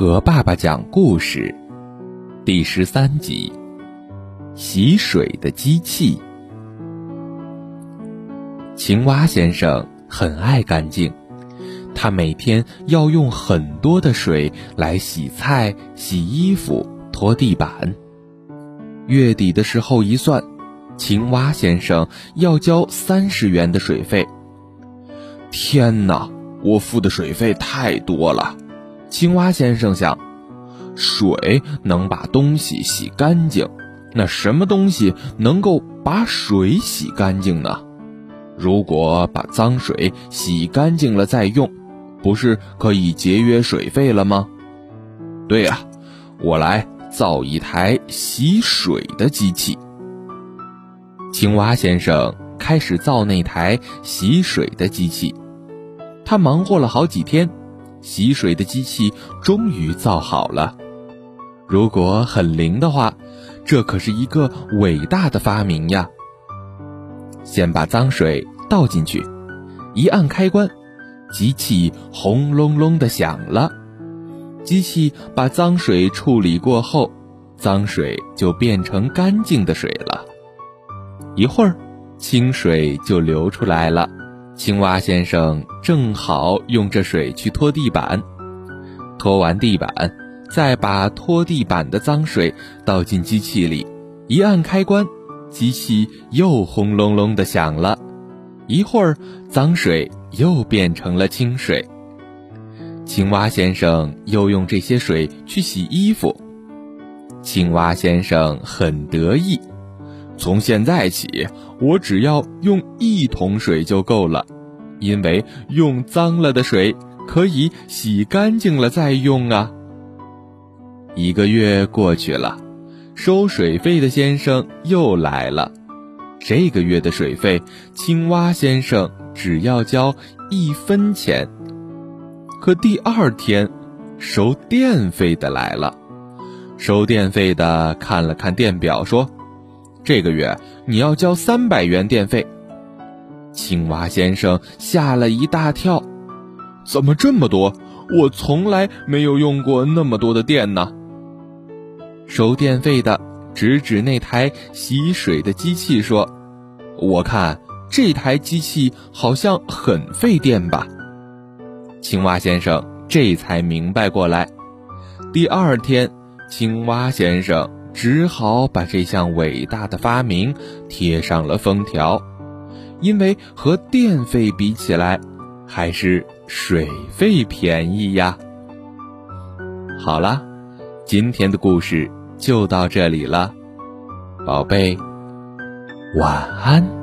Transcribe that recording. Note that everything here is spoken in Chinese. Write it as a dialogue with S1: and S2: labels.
S1: 和爸爸讲故事，第十三集：洗水的机器。青蛙先生很爱干净，他每天要用很多的水来洗菜、洗衣服、拖地板。月底的时候一算，青蛙先生要交三十元的水费。天哪，我付的水费太多了！青蛙先生想，水能把东西洗干净，那什么东西能够把水洗干净呢？如果把脏水洗干净了再用，不是可以节约水费了吗？对呀，我来造一台洗水的机器。青蛙先生开始造那台洗水的机器，他忙活了好几天。洗水的机器终于造好了。如果很灵的话，这可是一个伟大的发明呀！先把脏水倒进去，一按开关，机器轰隆隆的响了。机器把脏水处理过后，脏水就变成干净的水了。一会儿，清水就流出来了。青蛙先生正好用这水去拖地板，拖完地板，再把拖地板的脏水倒进机器里，一按开关，机器又轰隆隆的响了。一会儿，脏水又变成了清水。青蛙先生又用这些水去洗衣服，青蛙先生很得意。从现在起，我只要用一桶水就够了，因为用脏了的水可以洗干净了再用啊。一个月过去了，收水费的先生又来了。这个月的水费，青蛙先生只要交一分钱。可第二天，收电费的来了。收电费的看了看电表，说。这个月你要交三百元电费，青蛙先生吓了一大跳，怎么这么多？我从来没有用过那么多的电呢。收电费的指指那台洗水的机器说：“我看这台机器好像很费电吧？”青蛙先生这才明白过来。第二天，青蛙先生。只好把这项伟大的发明贴上了封条，因为和电费比起来，还是水费便宜呀。好了，今天的故事就到这里了，宝贝，晚安。